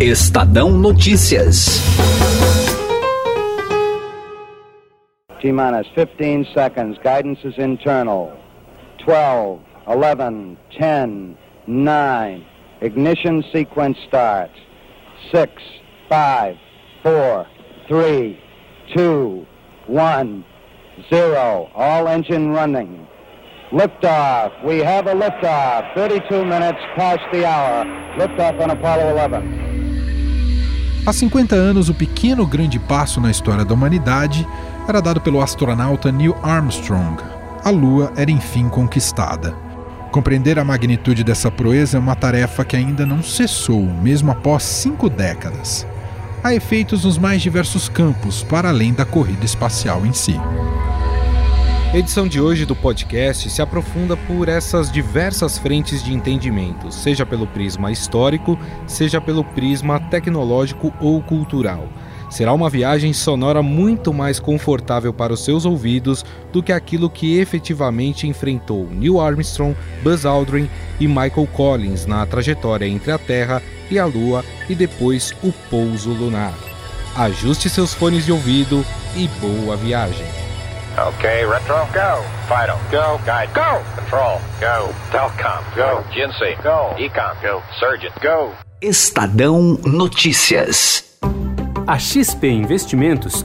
Estadão Notícias. T-minus 15 seconds. Guidance is internal. 12, 11, 10, 9. Ignition sequence starts. 6, 5, 4, 3, 2, 1, 0. All engine running. Liftoff. We have a liftoff. 32 minutes past the hour. Liftoff on Apollo 11. Há 50 anos, o pequeno grande passo na história da humanidade era dado pelo astronauta Neil Armstrong. A Lua era enfim conquistada. Compreender a magnitude dessa proeza é uma tarefa que ainda não cessou, mesmo após cinco décadas. Há efeitos nos mais diversos campos, para além da corrida espacial em si. A edição de hoje do podcast se aprofunda por essas diversas frentes de entendimento, seja pelo prisma histórico, seja pelo prisma tecnológico ou cultural. Será uma viagem sonora muito mais confortável para os seus ouvidos do que aquilo que efetivamente enfrentou Neil Armstrong, Buzz Aldrin e Michael Collins na trajetória entre a Terra e a Lua e depois o pouso lunar. Ajuste seus fones de ouvido e boa viagem! Okay, retro, go. Fido, go. Guide, go. Control, go. Telcom, go. GNC, go. Econ, go. Surgeon, go. Estadão Notícias. A XP Investimentos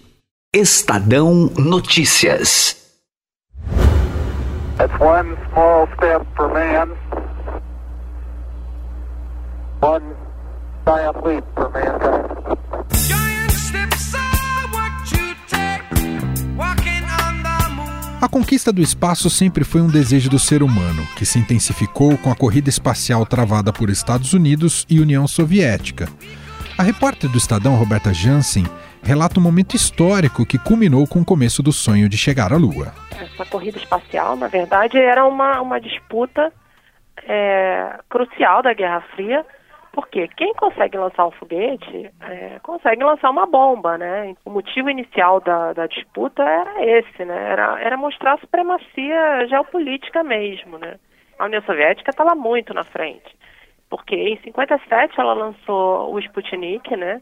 Estadão Notícias. That's one small step for man, one giant leap for mankind. A conquista do espaço sempre foi um desejo do ser humano, que se intensificou com a corrida espacial travada por Estados Unidos e União Soviética. A repórter do Estadão, Roberta Jansen, relata um momento histórico que culminou com o começo do sonho de chegar à Lua. Essa corrida espacial, na verdade, era uma, uma disputa é, crucial da Guerra Fria, porque quem consegue lançar um foguete é, consegue lançar uma bomba, né? O motivo inicial da, da disputa era esse, né? Era, era mostrar a supremacia geopolítica mesmo, né? A União Soviética estava muito na frente, porque em 57 ela lançou o Sputnik, né?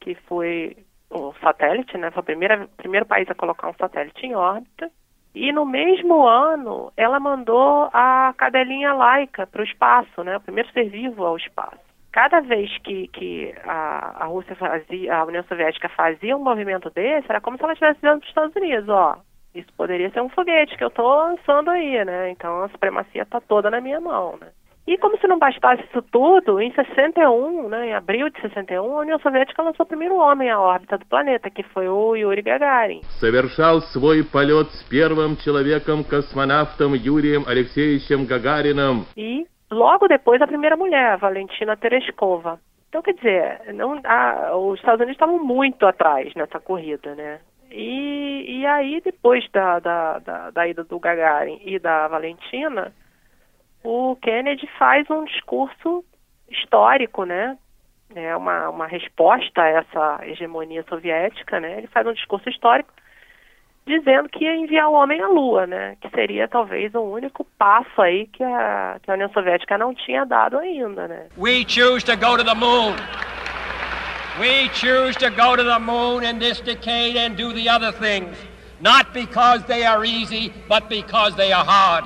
Que foi o satélite, né? Foi o primeiro, primeiro país a colocar um satélite em órbita. E no mesmo ano, ela mandou a cadelinha laica para o espaço, né? O primeiro ser vivo ao espaço. Cada vez que, que a, a Rússia fazia, a União Soviética fazia um movimento desse, era como se ela estivesse dizendo para os Estados Unidos, ó, isso poderia ser um foguete que eu estou lançando aí, né? Então a supremacia está toda na minha mão, né? E como se não bastasse isso tudo, em 61, né, em abril de 61, a União Soviética lançou o primeiro homem à órbita do planeta, que foi o Yuri Gagarin. Совершал свой полет с первым человеком-космонавтом Юрием Алексеевичем Гагарином. E logo depois a primeira mulher, a Valentina Tereshkova. Então, quer dizer, não, a, os Estados Unidos estavam muito atrás nessa corrida, né? E, e aí, depois da, da, da, da ida do Gagarin e da Valentina, o Kennedy faz um discurso histórico, né? É uma, uma resposta a essa hegemonia soviética, né? Ele faz um discurso histórico dizendo que ia enviar o homem à Lua, né? Que seria talvez o único passo aí que a, que a União Soviética não tinha dado ainda, né? We choose to go to the moon. We choose to go to the moon in this decade and do the other things, not because they are easy, but because they are hard.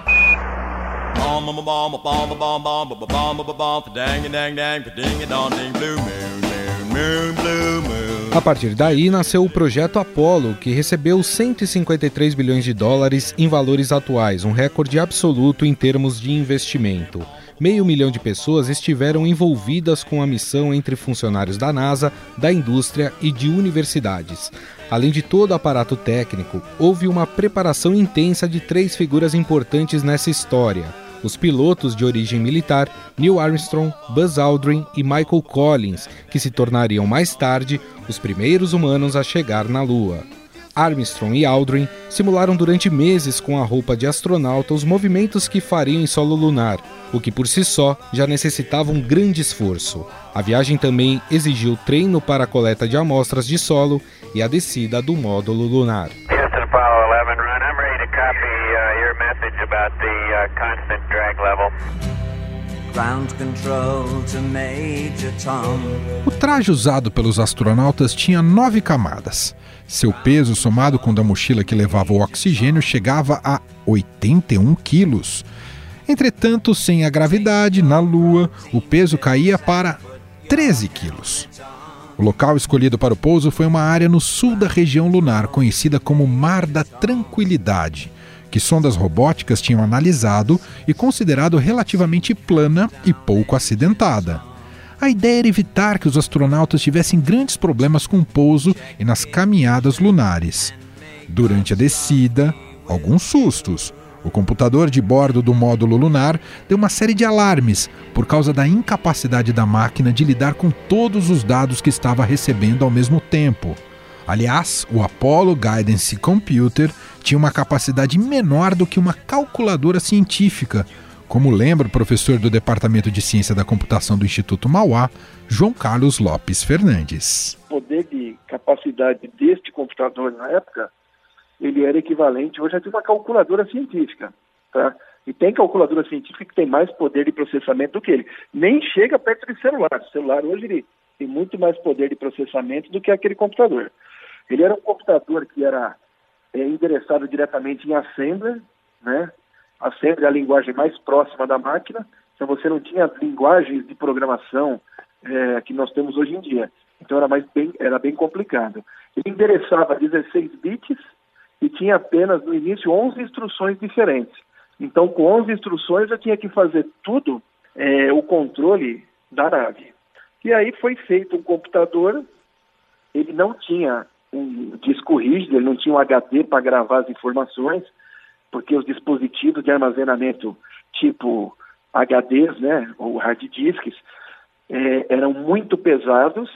A partir daí nasceu o projeto Apollo, que recebeu 153 bilhões de dólares em valores atuais, um recorde absoluto em termos de investimento. Meio milhão de pessoas estiveram envolvidas com a missão entre funcionários da NASA, da indústria e de universidades. Além de todo o aparato técnico, houve uma preparação intensa de três figuras importantes nessa história os pilotos de origem militar Neil Armstrong, Buzz Aldrin e Michael Collins, que se tornariam mais tarde os primeiros humanos a chegar na Lua. Armstrong e Aldrin simularam durante meses com a roupa de astronauta os movimentos que fariam em solo lunar, o que por si só já necessitava um grande esforço. A viagem também exigiu treino para a coleta de amostras de solo e a descida do módulo lunar. Houston Apollo 11, run. I'm ready to copy uh, your message about the uh, constant drag level. Ground control to Major Tom. O traje usado pelos astronautas tinha nove camadas. Seu peso, somado com o da mochila que levava o oxigênio, chegava a 81 quilos. Entretanto, sem a gravidade, na Lua, o peso caía para 13 quilos. O local escolhido para o pouso foi uma área no sul da região lunar, conhecida como Mar da Tranquilidade, que sondas robóticas tinham analisado e considerado relativamente plana e pouco acidentada. A ideia era evitar que os astronautas tivessem grandes problemas com o pouso e nas caminhadas lunares. Durante a descida, alguns sustos. O computador de bordo do módulo lunar deu uma série de alarmes por causa da incapacidade da máquina de lidar com todos os dados que estava recebendo ao mesmo tempo. Aliás, o Apollo Guidance Computer tinha uma capacidade menor do que uma calculadora científica, como lembra o professor do Departamento de Ciência da Computação do Instituto Mauá, João Carlos Lopes Fernandes. O poder de capacidade deste computador na época, ele era equivalente hoje a de uma calculadora científica, tá? E tem calculadora científica que tem mais poder de processamento do que ele. Nem chega perto de celular. O celular hoje ele tem muito mais poder de processamento do que aquele computador. Ele era um computador que era é, endereçado diretamente em Assembler, né? Assembler é a linguagem mais próxima da máquina, então você não tinha linguagens de programação é, que nós temos hoje em dia. Então era, mais bem, era bem complicado. Ele endereçava 16 bits e tinha apenas no início 11 instruções diferentes. Então, com 11 instruções, eu tinha que fazer tudo é, o controle da nave. E aí foi feito um computador, ele não tinha um disco rígido, ele não tinha um HD para gravar as informações, porque os dispositivos de armazenamento tipo HDs, né, ou hard disks, é, eram muito pesados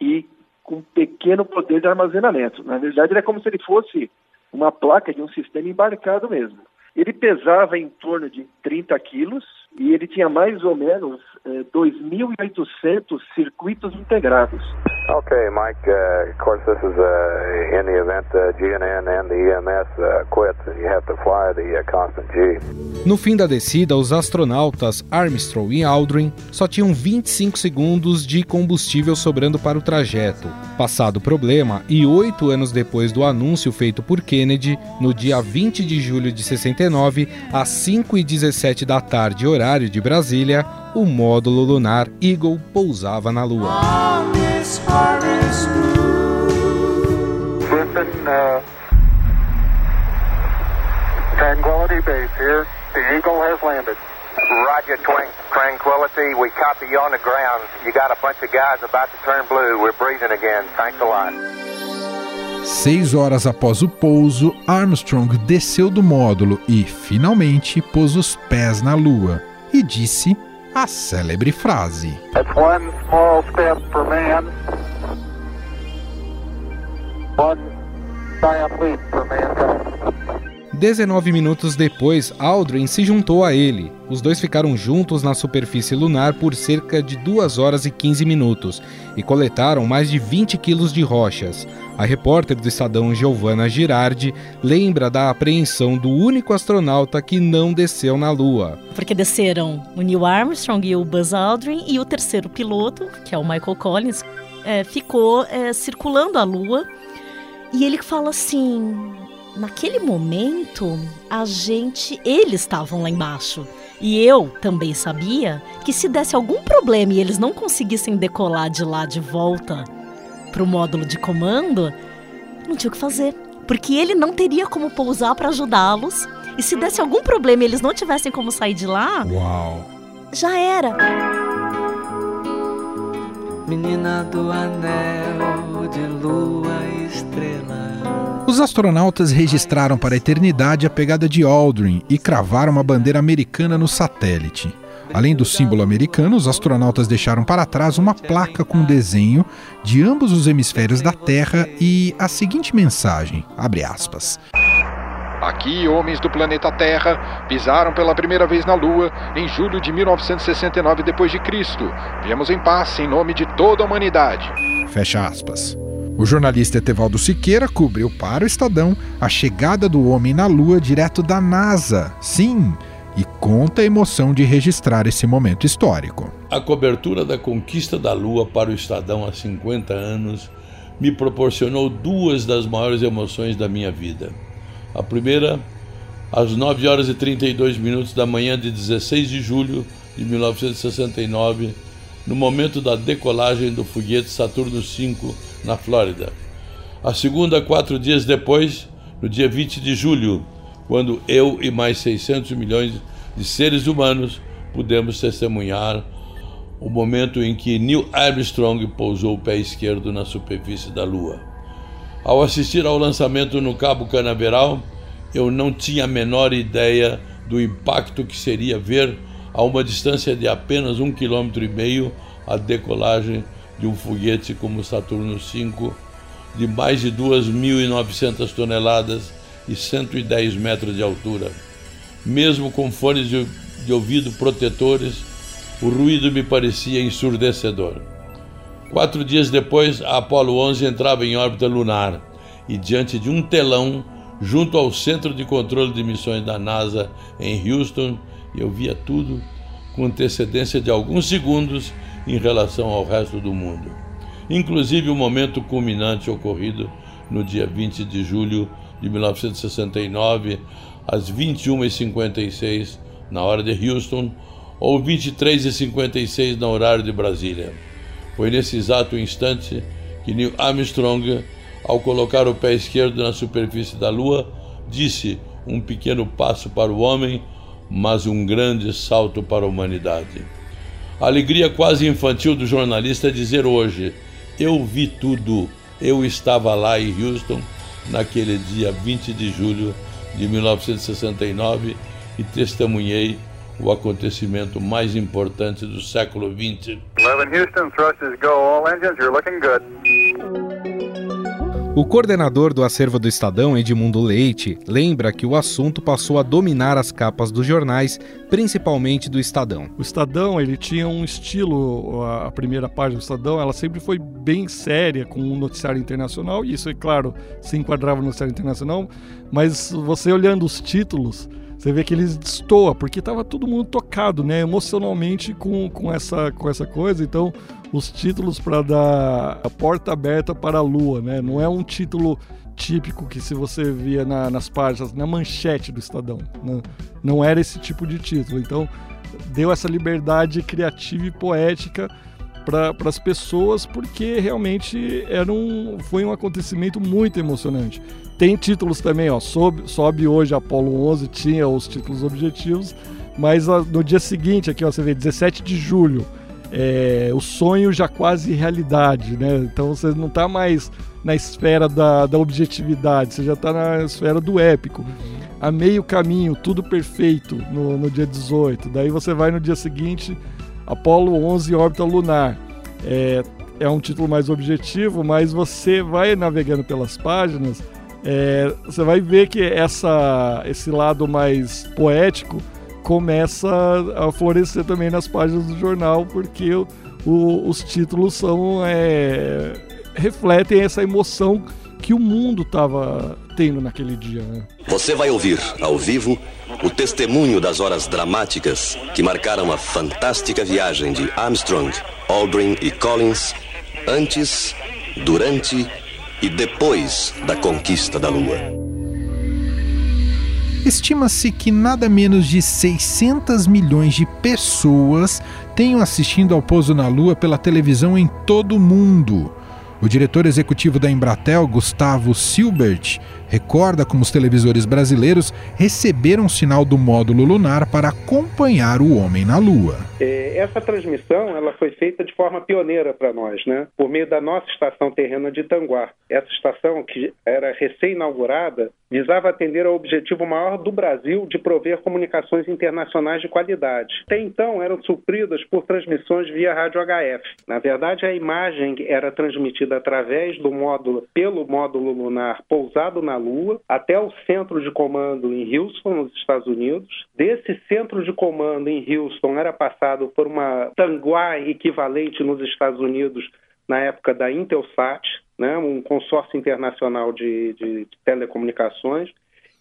e com pequeno poder de armazenamento. Na verdade, era como se ele fosse uma placa de um sistema embarcado mesmo. Ele pesava em torno de 30 quilos e ele tinha mais ou menos eh, 2.800 circuitos integrados. Okay, Mike. Uh, of course, this is uh, in the event uh, GNN and the EMS uh, quit, you have to fly the uh, constant G. No fim da descida, os astronautas Armstrong e Aldrin só tinham 25 segundos de combustível sobrando para o trajeto. Passado o problema, e oito anos depois do anúncio feito por Kennedy, no dia 20 de julho de 69, às 5h17 da tarde, horário de Brasília, o módulo lunar Eagle pousava na Lua. Uh, Tranquility Base here. The Eagle has landed. Roger, Twin- Tranquility. We copy you on the ground. You got a bunch of guys about to turn blue. We're breathing again. Thanks a lot. Seis horas após o pouso, Armstrong desceu do módulo e, finalmente, pôs os pés na Lua e disse a célebre frase: That's one small step for man, one 19 minutos depois, Aldrin se juntou a ele. Os dois ficaram juntos na superfície lunar por cerca de 2 horas e 15 minutos e coletaram mais de 20 quilos de rochas. A repórter do Estadão Giovanna Girardi lembra da apreensão do único astronauta que não desceu na Lua. Porque desceram o Neil Armstrong e o Buzz Aldrin e o terceiro piloto, que é o Michael Collins, é, ficou é, circulando a Lua e ele fala assim: naquele momento a gente, eles estavam lá embaixo. E eu também sabia que se desse algum problema e eles não conseguissem decolar de lá de volta para o módulo de comando, não tinha o que fazer. Porque ele não teria como pousar para ajudá-los. E se desse algum problema e eles não tivessem como sair de lá, Uau! já era. Menina do anel de lua estrela. Os astronautas registraram para a eternidade a pegada de Aldrin e cravaram uma bandeira americana no satélite. Além do símbolo americano, os astronautas deixaram para trás uma placa com desenho de ambos os hemisférios da Terra e a seguinte mensagem: abre aspas. Aqui, homens do planeta Terra pisaram pela primeira vez na Lua em julho de 1969 d.C. Viemos em paz em nome de toda a humanidade. Fecha aspas. O jornalista Etevaldo Siqueira cobriu para o Estadão a chegada do homem na Lua direto da NASA. Sim, e conta a emoção de registrar esse momento histórico. A cobertura da conquista da Lua para o Estadão há 50 anos me proporcionou duas das maiores emoções da minha vida. A primeira, às 9 horas e 32 minutos da manhã de 16 de julho de 1969, no momento da decolagem do foguete Saturno V na Flórida. A segunda, quatro dias depois, no dia 20 de julho, quando eu e mais 600 milhões de seres humanos pudemos testemunhar o momento em que Neil Armstrong pousou o pé esquerdo na superfície da Lua. Ao assistir ao lançamento no Cabo Canaveral, eu não tinha a menor ideia do impacto que seria ver a uma distância de apenas um quilômetro e meio a decolagem de um foguete como o Saturno V de mais de 2.900 toneladas e 110 metros de altura. Mesmo com fones de, de ouvido protetores, o ruído me parecia ensurdecedor. Quatro dias depois, a Apollo 11 entrava em órbita lunar e, diante de um telão, junto ao Centro de Controle de Missões da NASA em Houston, eu via tudo com antecedência de alguns segundos em relação ao resto do mundo. Inclusive o momento culminante ocorrido no dia 20 de julho de 1969, às 21h56, na hora de Houston, ou 23h56 no horário de Brasília. Foi nesse exato instante que Neil Armstrong, ao colocar o pé esquerdo na superfície da Lua, disse: um pequeno passo para o homem, mas um grande salto para a humanidade. A alegria quase infantil do jornalista é dizer hoje: eu vi tudo, eu estava lá em Houston naquele dia 20 de julho de 1969 e testemunhei o acontecimento mais importante do século XX. 11 Houston, thrusters go. All engines, you're looking good. O coordenador do acervo do Estadão, Edmundo Leite, lembra que o assunto passou a dominar as capas dos jornais, principalmente do Estadão. O Estadão, ele tinha um estilo, a primeira página do Estadão, ela sempre foi bem séria com o um noticiário internacional, e isso, é claro, se enquadrava no noticiário internacional, mas você olhando os títulos, você vê que eles destoa, porque estava todo mundo tocado, né, emocionalmente com, com, essa, com essa coisa. Então, os títulos para dar a porta aberta para a lua, né? Não é um título típico que se você via na, nas páginas, na manchete do Estadão. Né? Não era esse tipo de título. Então, deu essa liberdade criativa e poética para as pessoas, porque realmente era um, foi um acontecimento muito emocionante. Tem títulos também, ó, sobe, sobe hoje Apolo 11, tinha os títulos objetivos, mas ó, no dia seguinte, aqui ó, você vê 17 de julho, é, o sonho já quase realidade, né? Então você não está mais na esfera da, da objetividade, você já está na esfera do épico. A meio caminho, tudo perfeito no, no dia 18. Daí você vai no dia seguinte, Apolo 11 órbita lunar. É, é um título mais objetivo, mas você vai navegando pelas páginas, é, você vai ver que essa, esse lado mais poético começa a florescer também nas páginas do jornal, porque o, os títulos são é, refletem essa emoção que o mundo estava tendo naquele dia. Né? Você vai ouvir, ao vivo, o testemunho das horas dramáticas que marcaram a fantástica viagem de Armstrong, Aldrin e Collins antes, durante e depois da conquista da Lua. Estima-se que nada menos de 600 milhões de pessoas tenham assistido ao pouso na Lua pela televisão em todo o mundo. O diretor executivo da Embratel, Gustavo Silbert, recorda como os televisores brasileiros receberam sinal do módulo lunar para acompanhar o homem na Lua. É, essa transmissão ela foi feita de forma pioneira para nós, né? por meio da nossa estação terrena de Itanguá. Essa estação, que era recém-inaugurada, visava atender ao objetivo maior do Brasil de prover comunicações internacionais de qualidade. Até então, eram supridas por transmissões via rádio HF. Na verdade, a imagem era transmitida através do módulo, pelo módulo lunar pousado na Lua, até o centro de comando em Houston, nos Estados Unidos. Desse centro de comando em Houston era passado por uma Tanguá equivalente nos Estados Unidos na época da Intelsat, né, um consórcio internacional de, de, de telecomunicações.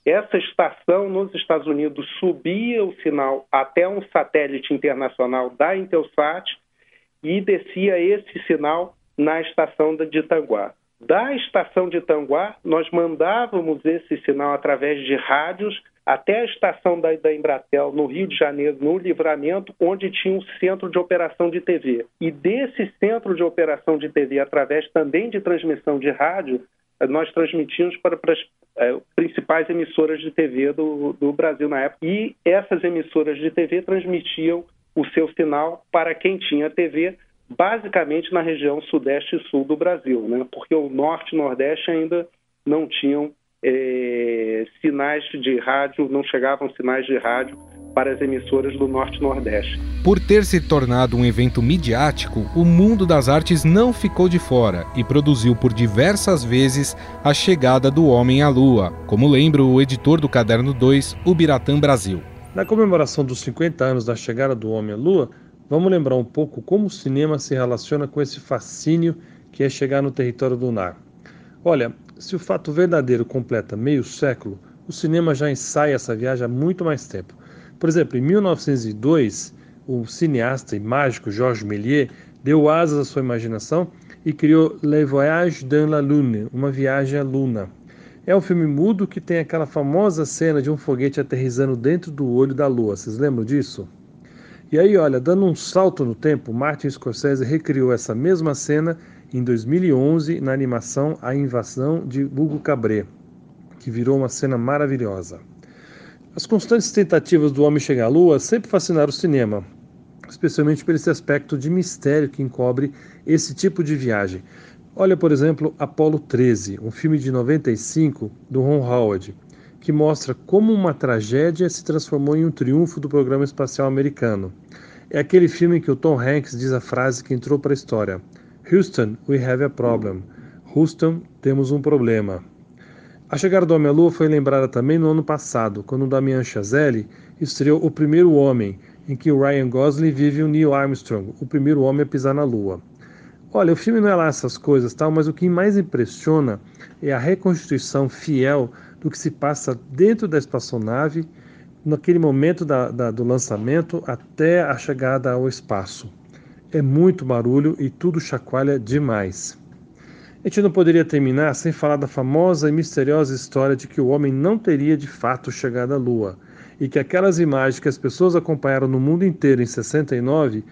Essa estação nos Estados Unidos subia o sinal até um satélite internacional da Intelsat e descia esse sinal na estação de Itanguá. Da estação de Itanguá, nós mandávamos esse sinal através de rádios até a estação da, da Embratel, no Rio de Janeiro, no Livramento, onde tinha um centro de operação de TV. E desse centro de operação de TV, através também de transmissão de rádio, nós transmitimos para, para as é, principais emissoras de TV do, do Brasil na época. E essas emissoras de TV transmitiam o seu sinal para quem tinha TV, basicamente na região sudeste e sul do Brasil, né? porque o norte e nordeste ainda não tinham é, sinais de rádio, não chegavam sinais de rádio para as emissoras do Norte e Nordeste. Por ter se tornado um evento midiático, o mundo das artes não ficou de fora e produziu por diversas vezes a chegada do homem à Lua, como lembra o editor do Caderno 2, o Biratã Brasil. Na comemoração dos 50 anos da chegada do homem à Lua, vamos lembrar um pouco como o cinema se relaciona com esse fascínio que é chegar no território lunar. Olha, se o fato verdadeiro completa meio século, o cinema já ensaia essa viagem há muito mais tempo. Por exemplo, em 1902, o cineasta e mágico Georges Méliès deu asas à sua imaginação e criou Le Voyage dans la Lune, uma viagem à Luna. É um filme mudo que tem aquela famosa cena de um foguete aterrizando dentro do olho da Lua. Vocês lembram disso? E aí, olha, dando um salto no tempo, Martin Scorsese recriou essa mesma cena em 2011 na animação A Invasão de Hugo Cabré, que virou uma cena maravilhosa. As constantes tentativas do homem chegar à Lua sempre fascinaram o cinema, especialmente por esse aspecto de mistério que encobre esse tipo de viagem. Olha, por exemplo, Apollo 13, um filme de 95 do Ron Howard, que mostra como uma tragédia se transformou em um triunfo do programa espacial americano. É aquele filme em que o Tom Hanks diz a frase que entrou para a história: Houston, we have a problem. Houston, temos um problema. A chegada do Homem à Lua foi lembrada também no ano passado, quando Damian Chazelle estreou O Primeiro Homem, em que o Ryan Gosling vive o Neil Armstrong, o primeiro homem a pisar na Lua. Olha, o filme não é lá essas coisas, tal, mas o que mais impressiona é a reconstituição fiel do que se passa dentro da espaçonave naquele momento da, da, do lançamento até a chegada ao espaço. É muito barulho e tudo chacoalha demais. A gente não poderia terminar sem falar da famosa e misteriosa história de que o homem não teria de fato chegado à Lua e que aquelas imagens que as pessoas acompanharam no mundo inteiro em 69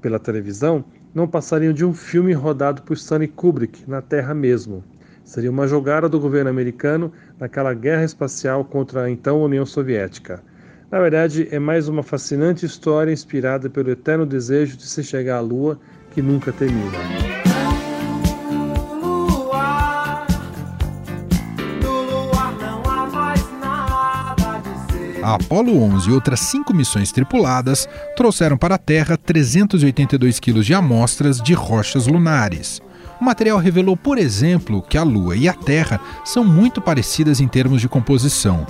pela televisão não passariam de um filme rodado por Stanley Kubrick na Terra mesmo. Seria uma jogada do governo americano naquela guerra espacial contra a então União Soviética. Na verdade, é mais uma fascinante história inspirada pelo eterno desejo de se chegar à Lua que nunca termina. A Apollo 11 e outras cinco missões tripuladas trouxeram para a Terra 382 quilos de amostras de rochas lunares. O material revelou, por exemplo, que a Lua e a Terra são muito parecidas em termos de composição.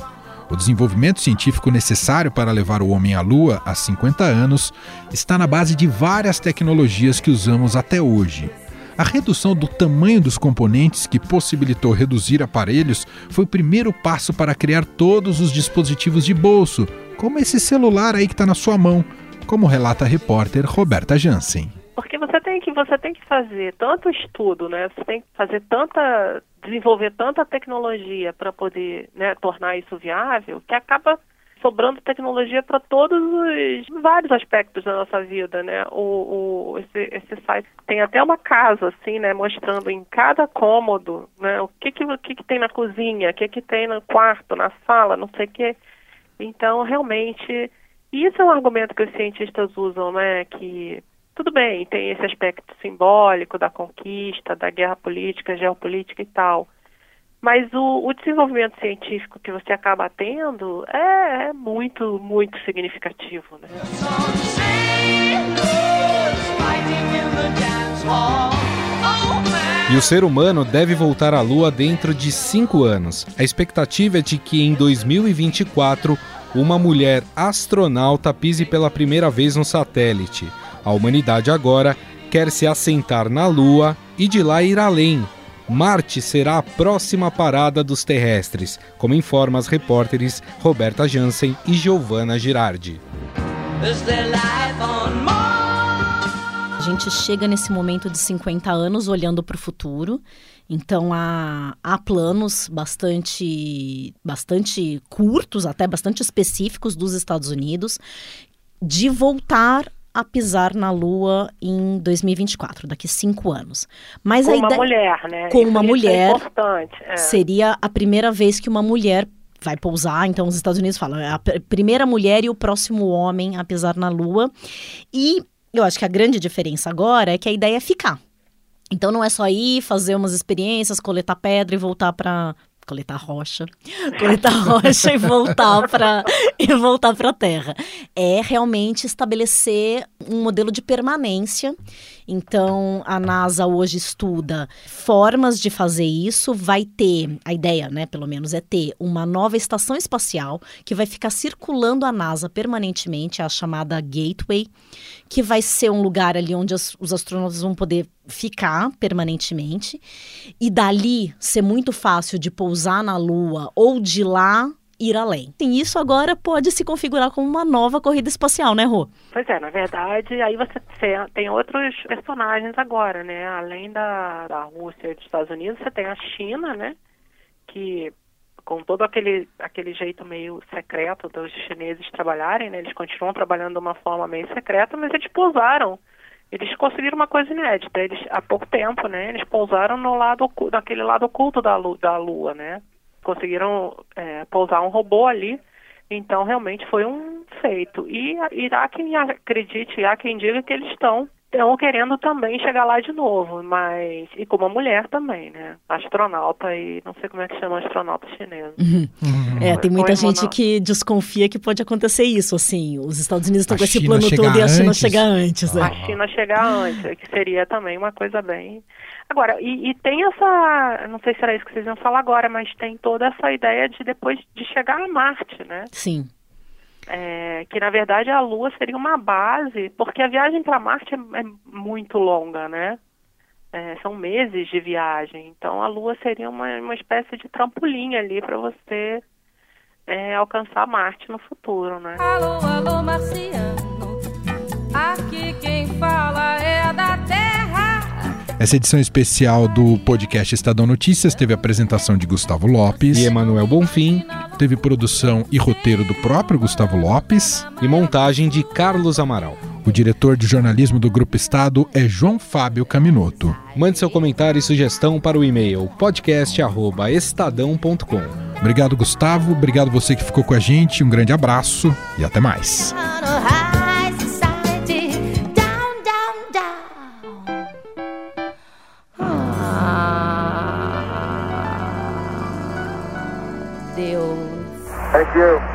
O desenvolvimento científico necessário para levar o homem à Lua há 50 anos está na base de várias tecnologias que usamos até hoje. A redução do tamanho dos componentes, que possibilitou reduzir aparelhos, foi o primeiro passo para criar todos os dispositivos de bolso, como esse celular aí que está na sua mão, como relata a repórter Roberta Jansen. Você tem que você tem que fazer tanto estudo, né? Você tem que fazer tanta desenvolver tanta tecnologia para poder né, tornar isso viável que acaba sobrando tecnologia para todos os vários aspectos da nossa vida, né? O, o esse, esse site tem até uma casa assim, né, mostrando em cada cômodo, né, o que que, o que, que tem na cozinha, o que que tem no quarto, na sala, não sei o quê. Então, realmente, isso é um argumento que os cientistas usam, né, que tudo bem, tem esse aspecto simbólico da conquista, da guerra política, geopolítica e tal. Mas o, o desenvolvimento científico que você acaba tendo é, é muito, muito significativo. Né? E o ser humano deve voltar à Lua dentro de cinco anos. A expectativa é de que em 2024 uma mulher astronauta pise pela primeira vez no satélite. A humanidade agora quer se assentar na Lua e de lá ir além. Marte será a próxima parada dos terrestres, como informam as repórteres Roberta Jansen e Giovanna Girardi. A gente chega nesse momento de 50 anos olhando para o futuro. Então há, há planos bastante, bastante curtos, até bastante específicos dos Estados Unidos, de voltar a pisar na Lua em 2024, daqui cinco anos. Mas com a uma ideia, mulher, né? Com Isso- uma isso mulher. É importante. é. Seria a primeira vez que uma mulher vai pousar. Então, os Estados Unidos falam, é a pr- primeira mulher e o próximo homem a pisar na Lua. E eu acho que a grande diferença agora é que a ideia é ficar. Então, não é só ir, fazer umas experiências, coletar pedra e voltar para coletar rocha, coletar rocha e voltar para e voltar para a Terra. É realmente estabelecer um modelo de permanência. Então, a NASA hoje estuda formas de fazer isso. Vai ter, a ideia, né, pelo menos, é ter uma nova estação espacial que vai ficar circulando a NASA permanentemente, a chamada Gateway, que vai ser um lugar ali onde as- os astronautas vão poder ficar permanentemente. E dali ser muito fácil de pousar na Lua ou de lá ir além. Sim, isso agora pode se configurar como uma nova corrida espacial, né, Rô? Pois é, na verdade, aí você te- tem outros personagens agora, né? Além da, da Rússia e dos Estados Unidos, você tem a China, né? Que com todo aquele, aquele jeito meio secreto dos chineses trabalharem, né? Eles continuam trabalhando de uma forma meio secreta, mas eles pousaram. Eles conseguiram uma coisa inédita. Eles, há pouco tempo, né? Eles pousaram no lado, naquele lado oculto da, lu, da Lua, né? Conseguiram é, pousar um robô ali. Então, realmente foi um feito. E, e há quem acredite, há quem diga que eles estão estão querendo também chegar lá de novo, mas e com uma mulher também, né? Astronauta e não sei como é que chama astronauta chinesa. É, tem muita gente que desconfia que pode acontecer isso, assim. Os Estados Unidos estão A com esse plano todo e a China antes. chegar antes. A É. China chegar antes, que seria também uma coisa bem. Agora, e, e tem essa. Não sei se era isso que vocês iam falar agora, mas tem toda essa ideia de depois de chegar a Marte, né? Sim. É, que na verdade a Lua seria uma base, porque a viagem para Marte é, é muito longa, né? É, são meses de viagem, então a Lua seria uma, uma espécie de trampolim ali para você é, alcançar Marte no futuro, né? Alô, alô, marciano. Essa edição especial do podcast Estadão Notícias teve a apresentação de Gustavo Lopes. E Emanuel Bonfim. Teve produção e roteiro do próprio Gustavo Lopes. E montagem de Carlos Amaral. O diretor de jornalismo do Grupo Estado é João Fábio Caminoto. Mande seu comentário e sugestão para o e-mail podcast@estadão.com. Obrigado, Gustavo. Obrigado você que ficou com a gente. Um grande abraço e até mais. You.